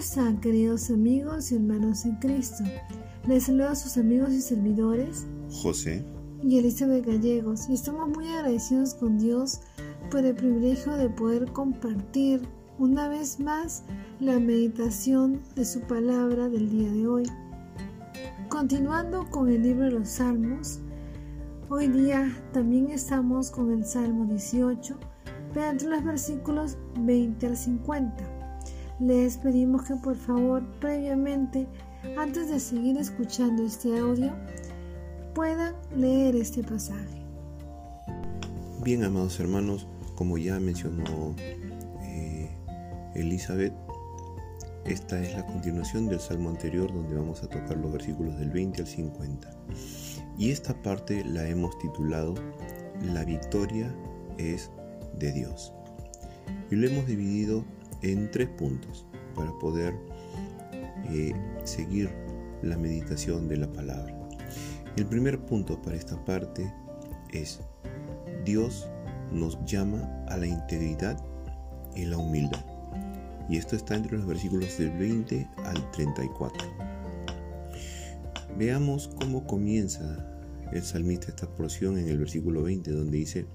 están, queridos amigos y hermanos en Cristo? Les saludo a sus amigos y servidores, José y Elizabeth Gallegos, y estamos muy agradecidos con Dios por el privilegio de poder compartir una vez más la meditación de su palabra del día de hoy. Continuando con el libro de los Salmos, hoy día también estamos con el Salmo 18, pero entre los versículos 20 al 50. Les pedimos que por favor previamente, antes de seguir escuchando este audio, puedan leer este pasaje. Bien, amados hermanos, como ya mencionó eh, Elizabeth, esta es la continuación del salmo anterior donde vamos a tocar los versículos del 20 al 50. Y esta parte la hemos titulado La victoria es de Dios. Y lo hemos dividido en tres puntos para poder eh, seguir la meditación de la palabra. El primer punto para esta parte es Dios nos llama a la integridad y la humildad. Y esto está entre los versículos del 20 al 34. Veamos cómo comienza el salmista esta porción en el versículo 20, donde dice,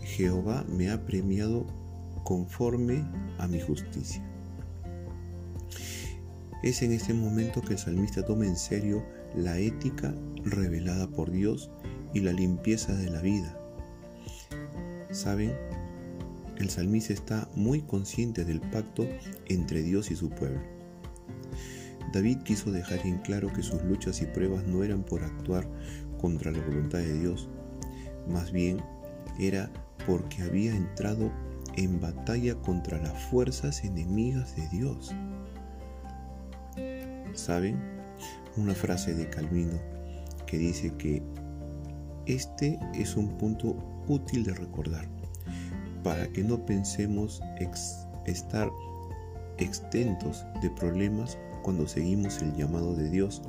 Jehová me ha premiado conforme a mi justicia. Es en este momento que el salmista toma en serio la ética revelada por Dios y la limpieza de la vida. ¿Saben? El salmista está muy consciente del pacto entre Dios y su pueblo. David quiso dejar en claro que sus luchas y pruebas no eran por actuar contra la voluntad de Dios, más bien era porque había entrado en batalla contra las fuerzas enemigas de Dios. ¿Saben? Una frase de Calvino que dice que este es un punto útil de recordar para que no pensemos estar extentos de problemas cuando seguimos el llamado de Dios,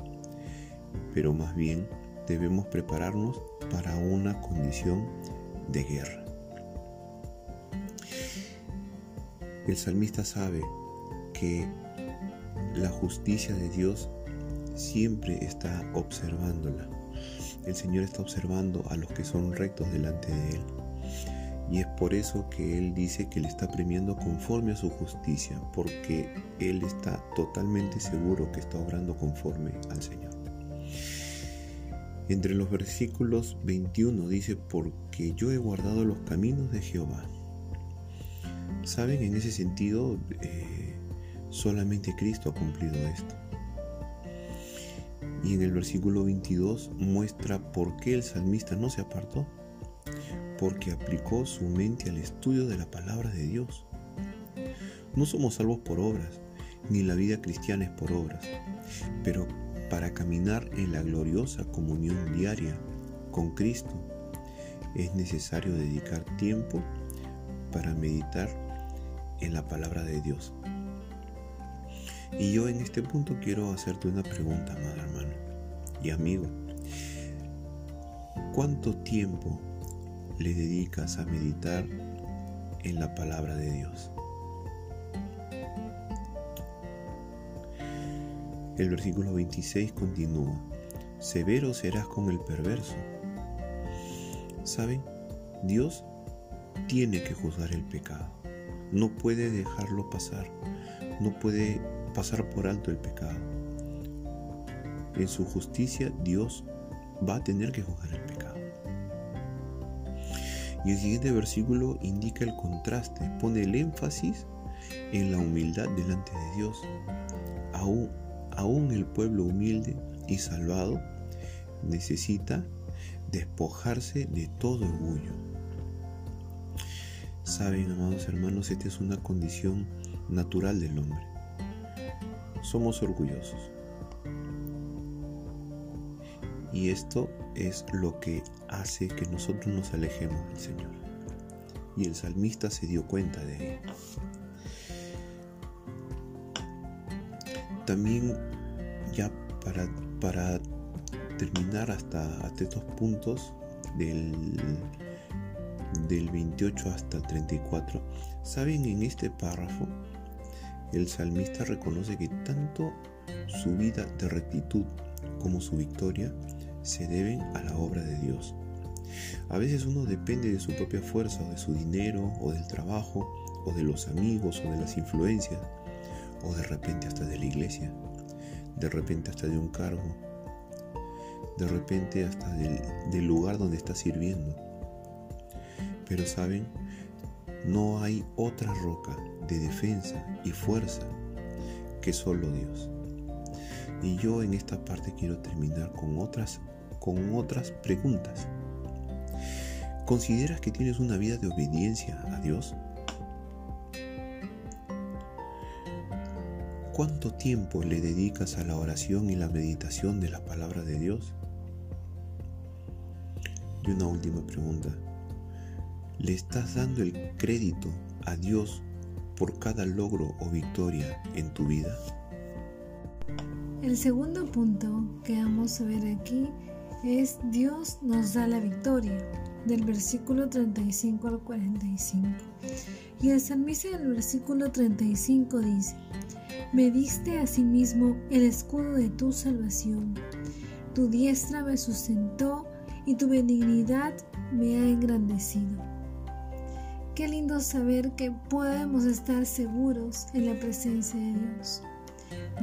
pero más bien debemos prepararnos para una condición de guerra. El salmista sabe que la justicia de Dios siempre está observándola. El Señor está observando a los que son rectos delante de Él. Y es por eso que Él dice que le está premiando conforme a su justicia, porque Él está totalmente seguro que está obrando conforme al Señor. Entre los versículos 21 dice, porque yo he guardado los caminos de Jehová Saben, en ese sentido, eh, solamente Cristo ha cumplido esto. Y en el versículo 22 muestra por qué el salmista no se apartó, porque aplicó su mente al estudio de la palabra de Dios. No somos salvos por obras, ni la vida cristiana es por obras, pero para caminar en la gloriosa comunión diaria con Cristo es necesario dedicar tiempo para meditar en la palabra de Dios. Y yo en este punto quiero hacerte una pregunta, amado hermano y amigo. ¿Cuánto tiempo le dedicas a meditar en la palabra de Dios? El versículo 26 continúa, severo serás con el perverso. ¿Saben? Dios tiene que juzgar el pecado no puede dejarlo pasar, no puede pasar por alto el pecado. En su justicia Dios va a tener que juzgar el pecado. Y el siguiente versículo indica el contraste, pone el énfasis en la humildad delante de Dios. Aún, aún el pueblo humilde y salvado necesita despojarse de todo orgullo Saben, amados hermanos, esta es una condición natural del hombre. Somos orgullosos. Y esto es lo que hace que nosotros nos alejemos del Señor. Y el salmista se dio cuenta de ello. También ya para, para terminar hasta, hasta estos puntos del del 28 hasta el 34, saben en este párrafo el salmista reconoce que tanto su vida de rectitud como su victoria se deben a la obra de Dios. A veces uno depende de su propia fuerza o de su dinero o del trabajo o de los amigos o de las influencias o de repente hasta de la iglesia, de repente hasta de un cargo, de repente hasta del, lugar donde está sirviendo. Pero saben, no hay otra roca de defensa y fuerza que solo Dios. Y yo en esta parte quiero terminar con otras, con otras preguntas. ¿Consideras que tienes una vida de obediencia a Dios? ¿Cuánto tiempo le dedicas a la oración y la meditación de la palabra de Dios? Y una última pregunta. ¿Le estás dando el crédito a Dios por cada logro o victoria en tu vida? El segundo punto que vamos a ver aquí es Dios nos da la victoria, del versículo 35 al 45. Y el salmista del versículo 35 dice, Me diste a sí mismo el escudo de tu salvación, tu diestra me sustentó y tu benignidad me ha engrandecido. Qué lindo saber que podemos estar seguros en la presencia de Dios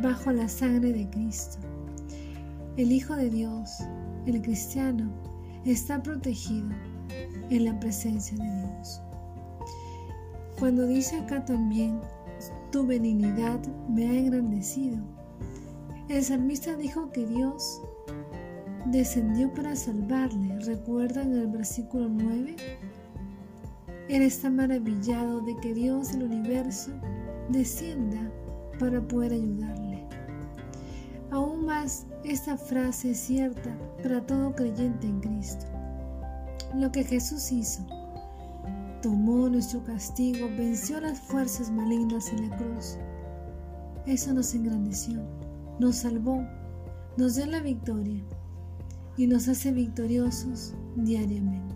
bajo la sangre de Cristo. El Hijo de Dios, el cristiano, está protegido en la presencia de Dios. Cuando dice acá también, tu benignidad me ha engrandecido, el salmista dijo que Dios descendió para salvarle. ¿Recuerdan el versículo 9? Él está maravillado de que Dios del universo descienda para poder ayudarle. Aún más, esta frase es cierta para todo creyente en Cristo. Lo que Jesús hizo, tomó nuestro castigo, venció las fuerzas malignas en la cruz. Eso nos engrandeció, nos salvó, nos dio la victoria y nos hace victoriosos diariamente.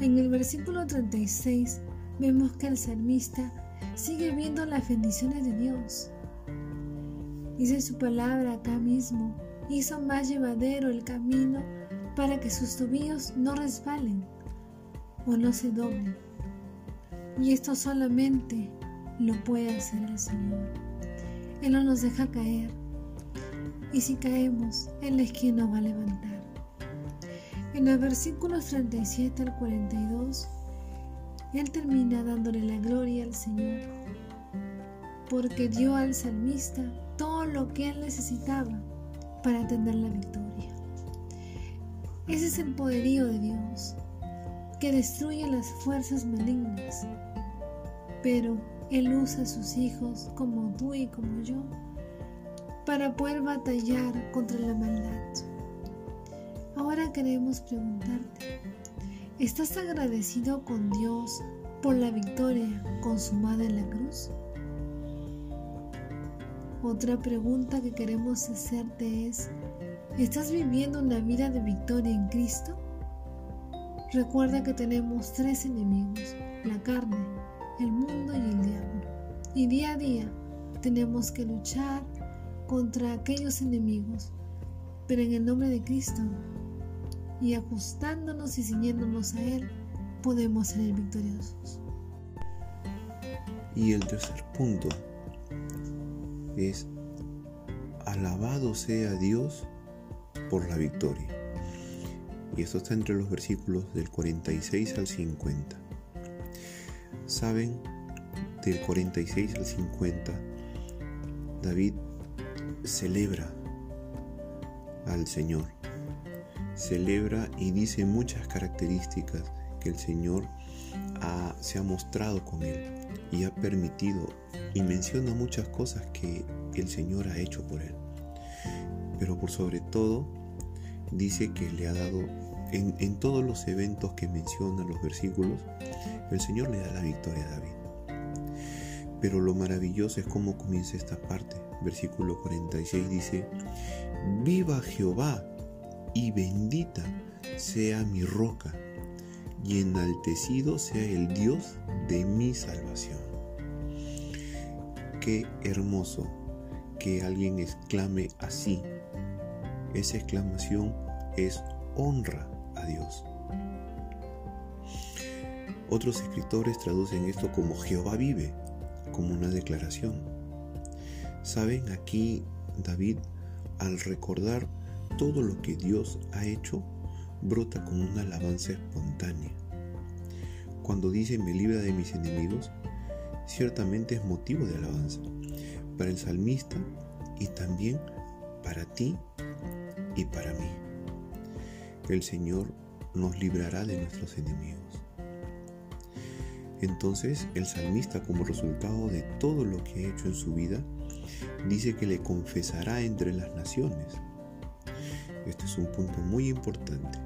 En el versículo 36 vemos que el salmista sigue viendo las bendiciones de Dios. Dice su palabra acá mismo, hizo más llevadero el camino para que sus tobillos no resbalen o no se doblen. Y esto solamente lo puede hacer el Señor. Él no nos deja caer. Y si caemos, Él es quien nos va a levantar. En los versículos 37 al 42 él termina dándole la gloria al Señor, porque dio al salmista todo lo que él necesitaba para tener la victoria. Ese es el poderío de Dios, que destruye las fuerzas malignas, pero Él usa a sus hijos como tú y como yo para poder batallar contra la maldad. Ahora queremos preguntarte, ¿Estás agradecido con Dios por la victoria consumada en la cruz? Otra pregunta que queremos hacerte es, ¿estás viviendo una vida de victoria en Cristo? Recuerda que tenemos tres enemigos, la carne, el mundo y el diablo. Y día a día tenemos que luchar contra aquellos enemigos. Pero en el nombre de Cristo y ajustándonos y ciñéndonos a Él, podemos ser victoriosos. Y el tercer punto es, alabado sea Dios por la victoria. Y esto está entre los versículos del 46 al 50. Saben, del 46 al 50, David celebra al Señor celebra y dice muchas características que el Señor se ha mostrado con él y ha permitido y menciona muchas cosas que el Señor ha hecho por él. Pero por sobre todo dice que le ha dado en, en todos los eventos que menciona los versículos, el Señor le da la victoria a David. Pero lo maravilloso es cómo comienza esta parte. Versículo 46 dice, Viva Jehová y bendita sea mi roca, y enaltecido sea el Dios de mi salvación. qué hermoso que alguien exclame así. Esa exclamación es honra a Dios. Otros escritores traducen esto como Jehová vive, como una declaración. Saben, aquí David, al recordar todo lo que Dios ha hecho, brota con una alabanza espontánea. Cuando dice me libra de mis enemigos, ciertamente es motivo de alabanza para el salmista y también para ti y para mí. El Señor nos librará de nuestros enemigos. Entonces el salmista como resultado de todo lo que ha hecho en su vida, dice que le confesará entre las naciones. Este es un punto muy importante.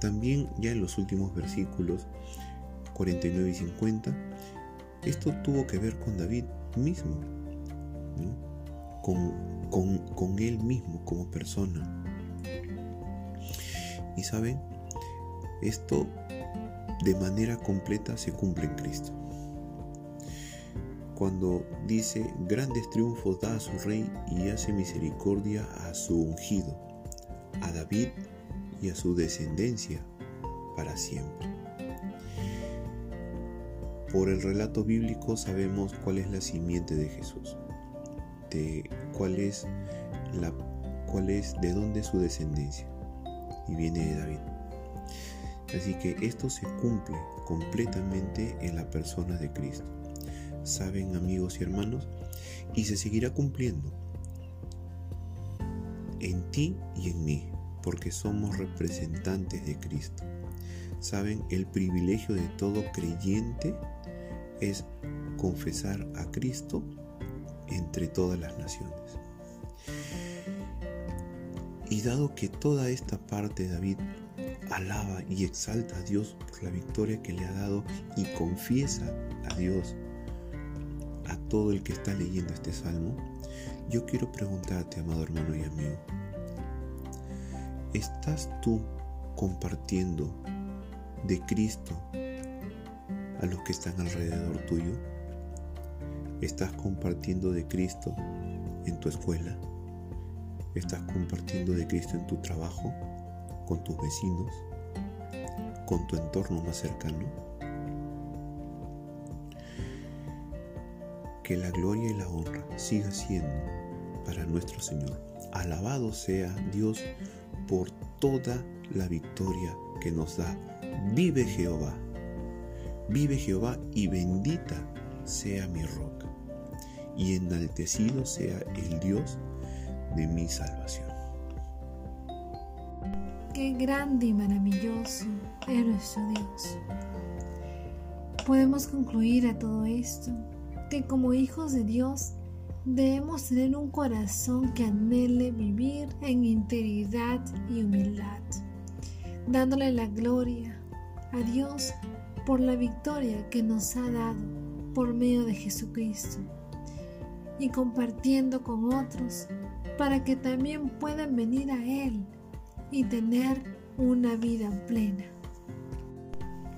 También ya en los últimos versículos 49 y 50, esto tuvo que ver con David mismo, con, con, con él mismo como persona. Y saben, esto de manera completa se cumple en Cristo. Cuando dice, grandes triunfos da a su rey y hace misericordia a su ungido, a David y a su descendencia para siempre. Por el relato bíblico sabemos cuál es la simiente de Jesús, de cuál es la cuál es de dónde es su descendencia y viene de David. Así que esto se cumple completamente en la persona de Cristo. ¿Saben amigos y hermanos? Y se seguirá cumpliendo en ti y en mí, porque somos representantes de Cristo. ¿Saben? El privilegio de todo creyente es confesar a Cristo entre todas las naciones. Y dado que toda esta parte David alaba y exalta a Dios por la victoria que le ha dado y confiesa a Dios a todo el que está leyendo este salmo, yo quiero preguntarte, amado hermano y amigo, ¿estás tú compartiendo de Cristo a los que están alrededor tuyo? ¿Estás compartiendo de Cristo en tu escuela? ¿Estás compartiendo de Cristo en tu trabajo? con tus vecinos, con tu entorno más cercano. Que la gloria y la honra siga siendo para nuestro Señor. Alabado sea Dios por toda la victoria que nos da. Vive Jehová, vive Jehová y bendita sea mi roca, y enaltecido sea el Dios de mi salvación. Qué grande y maravilloso es nuestro Dios. Podemos concluir a todo esto que como hijos de Dios debemos tener un corazón que anhele vivir en integridad y humildad, dándole la gloria a Dios por la victoria que nos ha dado por medio de Jesucristo y compartiendo con otros para que también puedan venir a Él y tener una vida plena.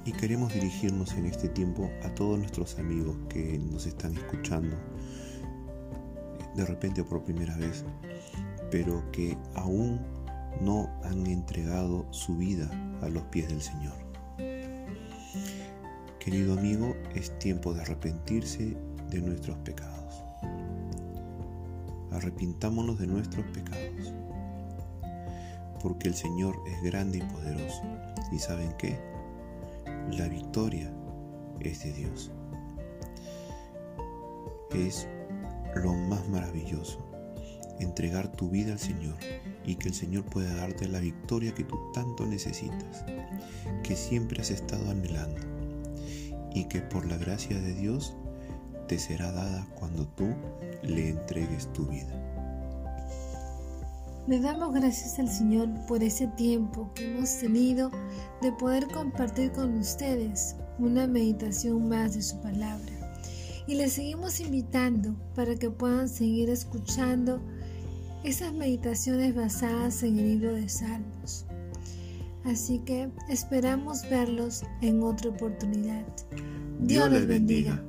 Y queremos dirigirnos en este tiempo a todos nuestros amigos que nos están escuchando, de repente por primera vez, pero que aún no han entregado su vida a los pies del Señor. Querido amigo, es tiempo de arrepentirse de nuestros pecados. Arrepintámonos de nuestros pecados porque el Señor es grande y poderoso. ¿Y saben qué? La victoria es de Dios. Es lo más maravilloso, entregar tu vida al Señor y que el Señor pueda darte la victoria que tú tanto necesitas, que siempre has estado anhelando y que por la gracia de Dios te será dada cuando tú le entregues tu vida. Le damos gracias al Señor por ese tiempo que hemos tenido de poder compartir con ustedes una meditación más de su palabra. Y les seguimos invitando para que puedan seguir escuchando esas meditaciones basadas en el libro de Salmos. Así que esperamos verlos en otra oportunidad. Dios, les bendiga.